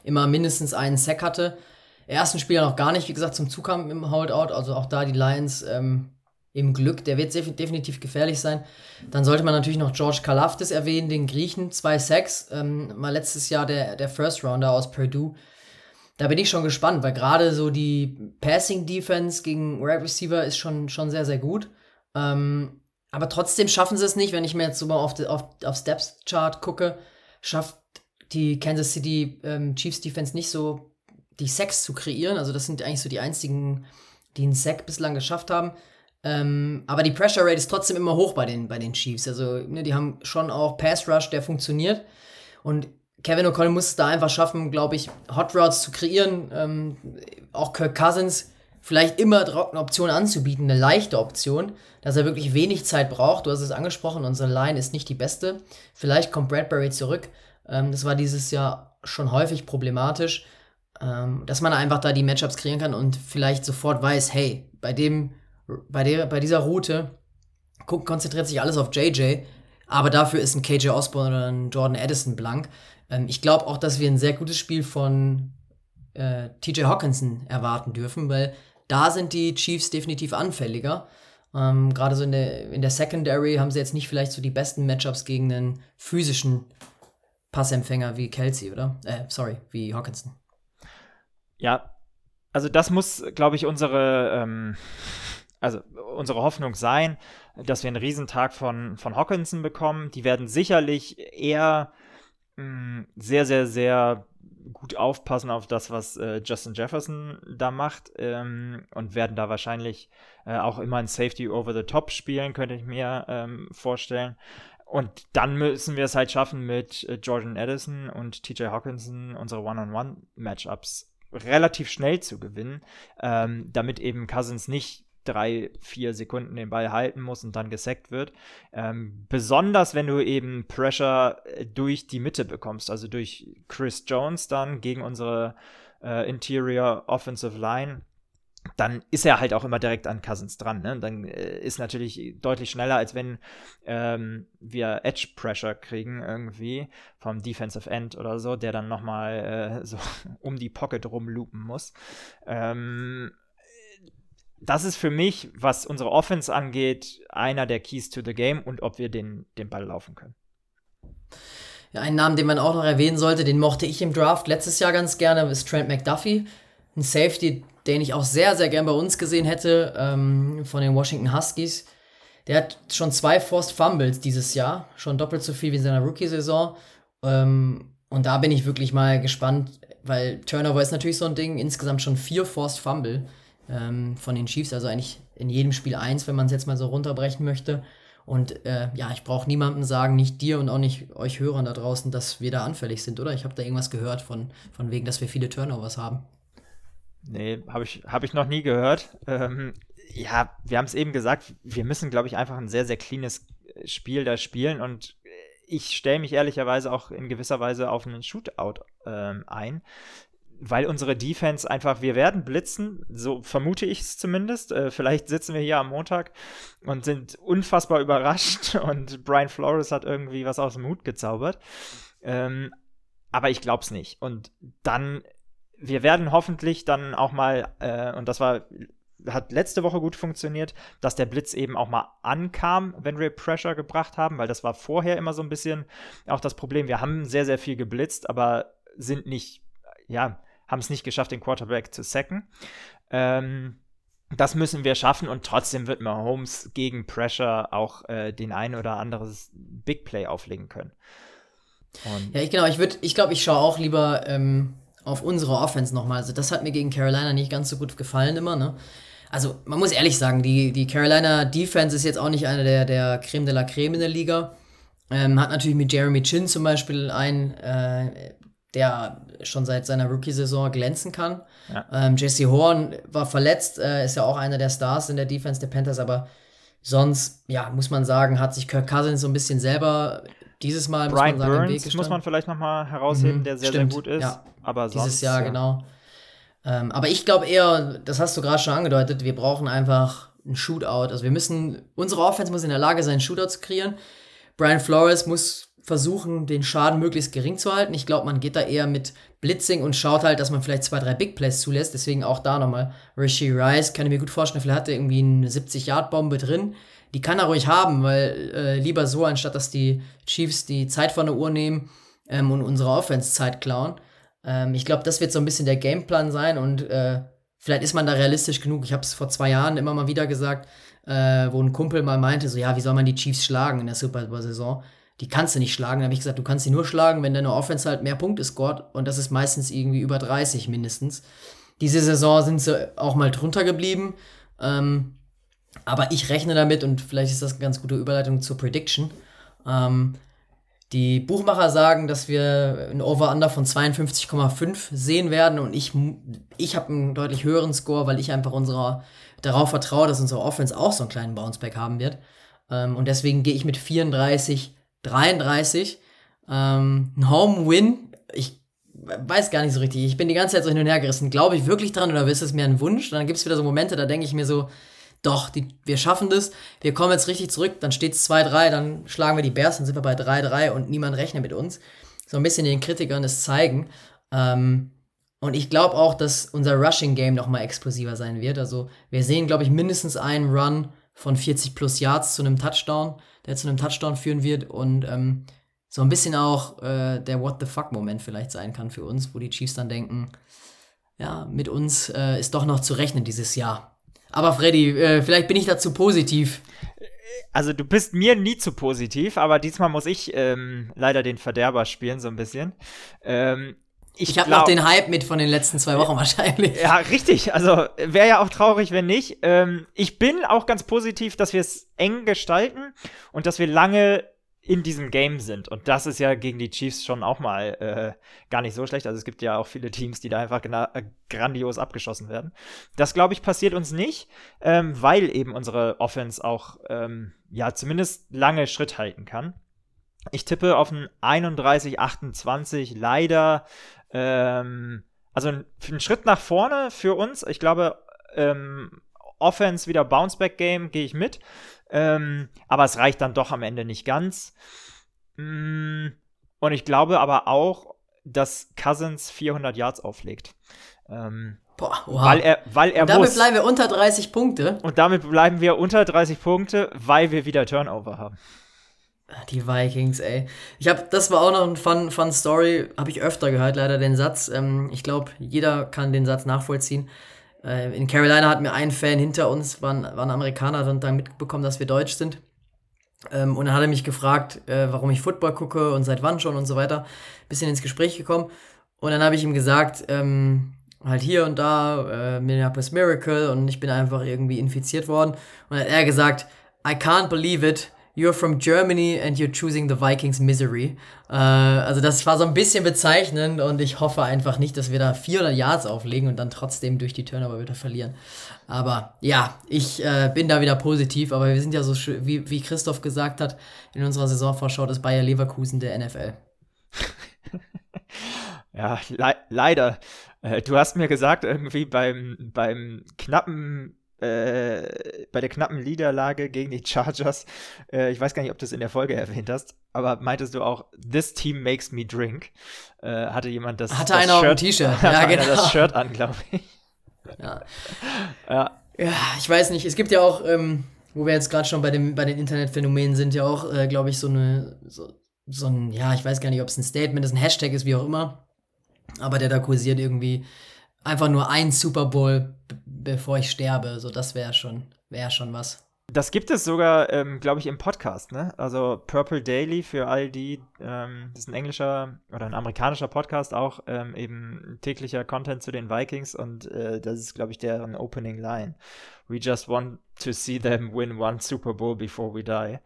immer mindestens einen Sack hatte. Ersten Spieler noch gar nicht, wie gesagt, zum Zug kam im Holdout, also auch da die Lions ähm, im Glück. Der wird definitiv gefährlich sein. Dann sollte man natürlich noch George Kalafdis erwähnen, den Griechen. Zwei Sacks, ähm, mal letztes Jahr der, der First Rounder aus Purdue. Da bin ich schon gespannt, weil gerade so die Passing Defense gegen Wide Receiver ist schon, schon sehr, sehr gut. Ähm, aber trotzdem schaffen sie es nicht, wenn ich mir jetzt so mal auf, auf, auf Steps Chart gucke, schafft die Kansas City ähm, Chiefs Defense nicht so die Sacks zu kreieren. Also das sind eigentlich so die einzigen, die einen Sack bislang geschafft haben. Ähm, aber die Pressure Rate ist trotzdem immer hoch bei den, bei den Chiefs. Also, ne, die haben schon auch Pass Rush, der funktioniert. Und Kevin O'Connell muss es da einfach schaffen, glaube ich, Hot Routes zu kreieren. Ähm, auch Kirk Cousins vielleicht immer eine Option anzubieten, eine leichte Option, dass er wirklich wenig Zeit braucht. Du hast es angesprochen, unsere Line ist nicht die beste. Vielleicht kommt Bradbury zurück. Ähm, das war dieses Jahr schon häufig problematisch, ähm, dass man einfach da die Matchups kreieren kann und vielleicht sofort weiß, hey, bei dem, bei der, bei dieser Route konzentriert sich alles auf JJ, aber dafür ist ein KJ Osborne oder ein Jordan Addison blank. Ähm, ich glaube auch, dass wir ein sehr gutes Spiel von äh, TJ Hawkinson erwarten dürfen, weil da sind die Chiefs definitiv anfälliger. Ähm, Gerade so in der, in der Secondary haben sie jetzt nicht vielleicht so die besten Matchups gegen einen physischen Passempfänger wie Kelsey, oder? Äh, sorry, wie Hawkinson. Ja, also das muss, glaube ich, unsere, ähm, also unsere Hoffnung sein, dass wir einen Riesentag von, von Hawkinson bekommen. Die werden sicherlich eher mh, mm, sehr, sehr, sehr gut aufpassen auf das, was äh, Justin Jefferson da macht ähm, und werden da wahrscheinlich äh, auch immer ein Safety over the top spielen, könnte ich mir ähm, vorstellen. Und dann müssen wir es halt schaffen, mit äh, Jordan Addison und TJ Hawkinson unsere One-on-One-Matchups relativ schnell zu gewinnen, ähm, damit eben Cousins nicht drei, vier Sekunden den Ball halten muss und dann gesackt wird. Ähm, besonders wenn du eben Pressure äh, durch die Mitte bekommst, also durch Chris Jones dann gegen unsere äh, Interior Offensive Line dann ist er halt auch immer direkt an Cousins dran. Ne? Dann äh, ist natürlich deutlich schneller, als wenn ähm, wir Edge Pressure kriegen irgendwie vom Defensive End oder so, der dann nochmal äh, so um die Pocket rumloopen muss. Ähm, das ist für mich, was unsere Offense angeht, einer der Keys to the Game und ob wir den, den Ball laufen können. Ja, einen Namen, den man auch noch erwähnen sollte, den mochte ich im Draft letztes Jahr ganz gerne, ist Trent McDuffie. Ein Safety, den ich auch sehr, sehr gern bei uns gesehen hätte, ähm, von den Washington Huskies. Der hat schon zwei Forced Fumbles dieses Jahr, schon doppelt so viel wie in seiner Rookie-Saison. Ähm, und da bin ich wirklich mal gespannt, weil Turnover ist natürlich so ein Ding, insgesamt schon vier Forced Fumble ähm, von den Chiefs, also eigentlich in jedem Spiel eins, wenn man es jetzt mal so runterbrechen möchte. Und äh, ja, ich brauche niemandem sagen, nicht dir und auch nicht euch Hörern da draußen, dass wir da anfällig sind, oder? Ich habe da irgendwas gehört von, von wegen, dass wir viele Turnovers haben. Nee, habe ich, hab ich noch nie gehört. Ähm, ja, wir haben es eben gesagt, wir müssen, glaube ich, einfach ein sehr, sehr cleanes Spiel da spielen und ich stelle mich ehrlicherweise auch in gewisser Weise auf einen Shootout ähm, ein weil unsere Defense einfach, wir werden blitzen, so vermute ich es zumindest. Äh, vielleicht sitzen wir hier am Montag und sind unfassbar überrascht und Brian Flores hat irgendwie was aus dem Hut gezaubert. Ähm, aber ich glaube es nicht. Und dann, wir werden hoffentlich dann auch mal, äh, und das war hat letzte Woche gut funktioniert, dass der Blitz eben auch mal ankam, wenn wir Pressure gebracht haben, weil das war vorher immer so ein bisschen auch das Problem. Wir haben sehr, sehr viel geblitzt, aber sind nicht, ja, haben es nicht geschafft, den Quarterback zu sacken. Ähm, das müssen wir schaffen und trotzdem wird Mahomes gegen Pressure auch äh, den ein oder anderes Big Play auflegen können. Und ja, ich, genau, ich würde, ich glaube, ich schaue auch lieber ähm, auf unsere Offense nochmal. Also das hat mir gegen Carolina nicht ganz so gut gefallen immer, ne? Also man muss ehrlich sagen, die, die Carolina Defense ist jetzt auch nicht eine der, der Creme de la Creme in der Liga. Ähm, hat natürlich mit Jeremy Chin zum Beispiel einen, äh, der schon seit seiner Rookie-Saison glänzen kann. Ja. Ähm, Jesse Horn war verletzt, äh, ist ja auch einer der Stars in der Defense der Panthers, aber sonst, ja, muss man sagen, hat sich Kirk Cousins so ein bisschen selber dieses Mal, Brian muss man sagen, Burns muss man vielleicht noch mal herausheben, mhm, der sehr, stimmt, sehr gut ist. Ja. Aber sonst, dieses Jahr, ja. genau. Ähm, aber ich glaube eher, das hast du gerade schon angedeutet, wir brauchen einfach ein Shootout. Also wir müssen, unsere Offense muss in der Lage sein, Shootout zu kreieren. Brian Flores muss versuchen, den Schaden möglichst gering zu halten. Ich glaube, man geht da eher mit Blitzing und schaut halt, dass man vielleicht zwei, drei Big Plays zulässt. Deswegen auch da nochmal Rishi Rice, kann ich mir gut vorstellen, vielleicht hat er irgendwie eine 70-Yard-Bombe drin. Die kann er ruhig haben, weil äh, lieber so, anstatt dass die Chiefs die Zeit von der Uhr nehmen ähm, und unsere Offense Zeit klauen. Ähm, ich glaube, das wird so ein bisschen der Gameplan sein und äh, vielleicht ist man da realistisch genug. Ich habe es vor zwei Jahren immer mal wieder gesagt, äh, wo ein Kumpel mal meinte, so ja, wie soll man die Chiefs schlagen in der Super Bowl-Saison? Die kannst du nicht schlagen. Da habe ich gesagt, du kannst sie nur schlagen, wenn deine Offense halt mehr Punkte scored und das ist meistens irgendwie über 30 mindestens. Diese Saison sind sie auch mal drunter geblieben. Ähm, Aber ich rechne damit, und vielleicht ist das eine ganz gute Überleitung zur Prediction. Ähm, die Buchmacher sagen, dass wir ein Over-Under von 52,5 sehen werden und ich, ich habe einen deutlich höheren Score, weil ich einfach unserer, darauf vertraue, dass unsere Offense auch so einen kleinen Bounceback haben wird. Ähm, und deswegen gehe ich mit 34, 33. Ähm, ein Home-Win, ich weiß gar nicht so richtig. Ich bin die ganze Zeit so hin und her gerissen. Glaube ich wirklich dran oder ist es mir ein Wunsch? Dann gibt es wieder so Momente, da denke ich mir so, doch, die, wir schaffen das, wir kommen jetzt richtig zurück, dann steht es 2-3, dann schlagen wir die Bears, dann sind wir bei 3-3 und niemand rechnet mit uns. So ein bisschen den Kritikern es zeigen. Ähm, und ich glaube auch, dass unser Rushing-Game nochmal explosiver sein wird. Also wir sehen, glaube ich, mindestens einen Run von 40 plus Yards zu einem Touchdown, der zu einem Touchdown führen wird und ähm, so ein bisschen auch äh, der What the fuck-Moment vielleicht sein kann für uns, wo die Chiefs dann denken, ja, mit uns äh, ist doch noch zu rechnen dieses Jahr. Aber Freddy, äh, vielleicht bin ich dazu positiv. Also du bist mir nie zu positiv, aber diesmal muss ich ähm, leider den Verderber spielen, so ein bisschen. Ähm, ich, ich habe noch den Hype mit von den letzten zwei Wochen wahrscheinlich. Ja, richtig. Also wäre ja auch traurig, wenn nicht. Ähm, ich bin auch ganz positiv, dass wir es eng gestalten und dass wir lange in diesem Game sind. Und das ist ja gegen die Chiefs schon auch mal äh, gar nicht so schlecht. Also es gibt ja auch viele Teams, die da einfach äh, grandios abgeschossen werden. Das, glaube ich, passiert uns nicht, ähm, weil eben unsere Offense auch, ähm, ja, zumindest lange Schritt halten kann. Ich tippe auf ein 31-28, leider. Ähm, also ein, Schritt nach vorne für uns. Ich glaube, ähm, Offense wieder Bounceback-Game gehe ich mit. Ähm, aber es reicht dann doch am Ende nicht ganz. Mm, und ich glaube aber auch, dass Cousins 400 Yards auflegt. Ähm, Boah, wow. Weil er, weil er und damit muss. bleiben wir unter 30 Punkte. Und damit bleiben wir unter 30 Punkte, weil wir wieder Turnover haben. Die Vikings, ey. Ich habe, das war auch noch ein fun, fun Story, habe ich öfter gehört, leider den Satz. Ähm, ich glaube, jeder kann den Satz nachvollziehen. Äh, in Carolina hat mir ein Fan hinter uns, war ein, war ein Amerikaner, und dann mitbekommen, dass wir Deutsch sind. Ähm, und dann hat er mich gefragt, äh, warum ich Football gucke und seit wann schon und so weiter. Bisschen ins Gespräch gekommen. Und dann habe ich ihm gesagt, ähm, halt hier und da, äh, Minneapolis Miracle und ich bin einfach irgendwie infiziert worden. Und dann hat er gesagt, I can't believe it, You're from Germany and you're choosing the Vikings misery. Äh, also das war so ein bisschen bezeichnend und ich hoffe einfach nicht, dass wir da 400 Yards auflegen und dann trotzdem durch die Turnover wieder verlieren. Aber ja, ich äh, bin da wieder positiv, aber wir sind ja so, wie, wie Christoph gesagt hat, in unserer Saisonvorschau des Bayer Leverkusen der NFL. ja, le leider. Äh, du hast mir gesagt, irgendwie beim, beim knappen äh, bei der knappen Niederlage gegen die Chargers, äh, ich weiß gar nicht, ob du es in der Folge erwähnt hast, aber meintest du auch, this team makes me drink? Äh, hatte jemand das Hatte das einer Shirt, auf dem T-Shirt, ja, genau. das Shirt an, glaube ich. Ja. ja. Ja, ich weiß nicht, es gibt ja auch, ähm, wo wir jetzt gerade schon bei, dem, bei den Internetphänomenen sind, ja auch, äh, glaube ich, so eine, so, so ein, ja, ich weiß gar nicht, ob es ein Statement ist, ein Hashtag ist, wie auch immer, aber der da kursiert irgendwie einfach nur ein Super Bowl, bevor ich sterbe. So, das wäre schon, wäre schon was. Das gibt es sogar, ähm, glaube ich, im Podcast, ne? Also Purple Daily für all die, ähm, das ist ein englischer oder ein amerikanischer Podcast auch, ähm, eben täglicher Content zu den Vikings und äh, das ist, glaube ich, deren Opening Line. We just want to see them win one Super Bowl before we die.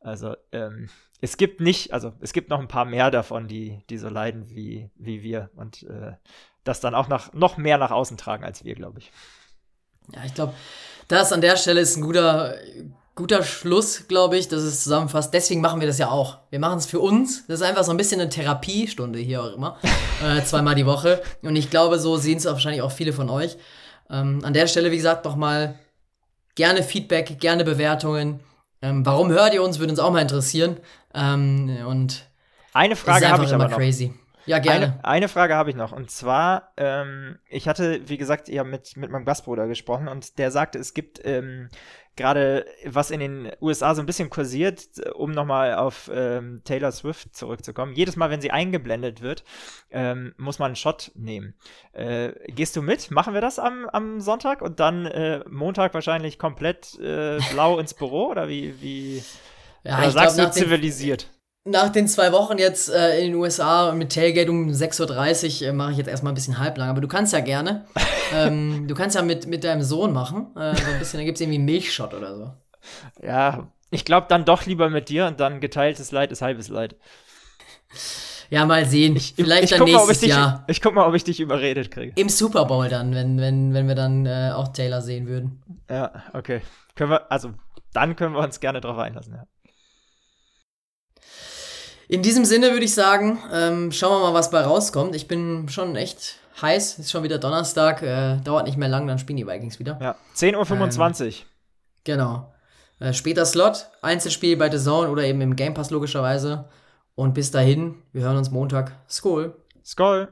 Also ähm, es gibt nicht, also es gibt noch ein paar mehr davon, die, die so leiden wie, wie wir und äh, das dann auch nach, noch mehr nach außen tragen als wir, glaube ich. Ja, ich glaube, das an der Stelle ist ein guter, guter Schluss, glaube ich, dass es zusammenfasst. Deswegen machen wir das ja auch. Wir machen es für uns. Das ist einfach so ein bisschen eine Therapiestunde hier auch immer. äh, zweimal die Woche. Und ich glaube, so sehen es wahrscheinlich auch viele von euch. Ähm, an der Stelle, wie gesagt, nochmal gerne Feedback, gerne Bewertungen. Ähm, warum hört ihr uns? Würde uns auch mal interessieren. Ähm, und eine Frage habe ich aber noch. crazy. Ja, gerne. Eine, eine Frage habe ich noch. Und zwar, ähm, ich hatte, wie gesagt, ja mit, mit meinem Gastbruder gesprochen und der sagte, es gibt ähm, gerade, was in den USA so ein bisschen kursiert, um nochmal auf ähm, Taylor Swift zurückzukommen. Jedes Mal, wenn sie eingeblendet wird, ähm, muss man einen Shot nehmen. Äh, gehst du mit? Machen wir das am, am Sonntag und dann äh, Montag wahrscheinlich komplett äh, blau ins Büro? Oder wie, wie ja, oder sagst glaub, du zivilisiert? Nach den zwei Wochen jetzt äh, in den USA mit Tailgate um 6.30 Uhr äh, mache ich jetzt erstmal ein bisschen halblang. Aber du kannst ja gerne. ähm, du kannst ja mit, mit deinem Sohn machen. Äh, so ein bisschen, da gibt es irgendwie Milchshot oder so. Ja, ich glaube dann doch lieber mit dir und dann geteiltes Leid ist halbes Leid. Ja, mal sehen. Ich, Vielleicht ich dann mal, ob nächstes ich dich, Jahr. Ich guck mal, ob ich dich überredet kriege. Im Super Bowl dann, wenn, wenn, wenn wir dann äh, auch Taylor sehen würden. Ja, okay. Können wir, also, dann können wir uns gerne drauf einlassen, ja. In diesem Sinne würde ich sagen, ähm, schauen wir mal, was bei rauskommt. Ich bin schon echt heiß. Ist schon wieder Donnerstag. Äh, dauert nicht mehr lang, dann spielen die Vikings wieder. Ja, 10.25 Uhr. Genau. Äh, später Slot, Einzelspiel bei The Zone oder eben im Game Pass logischerweise. Und bis dahin, wir hören uns Montag. Skol! Skoll.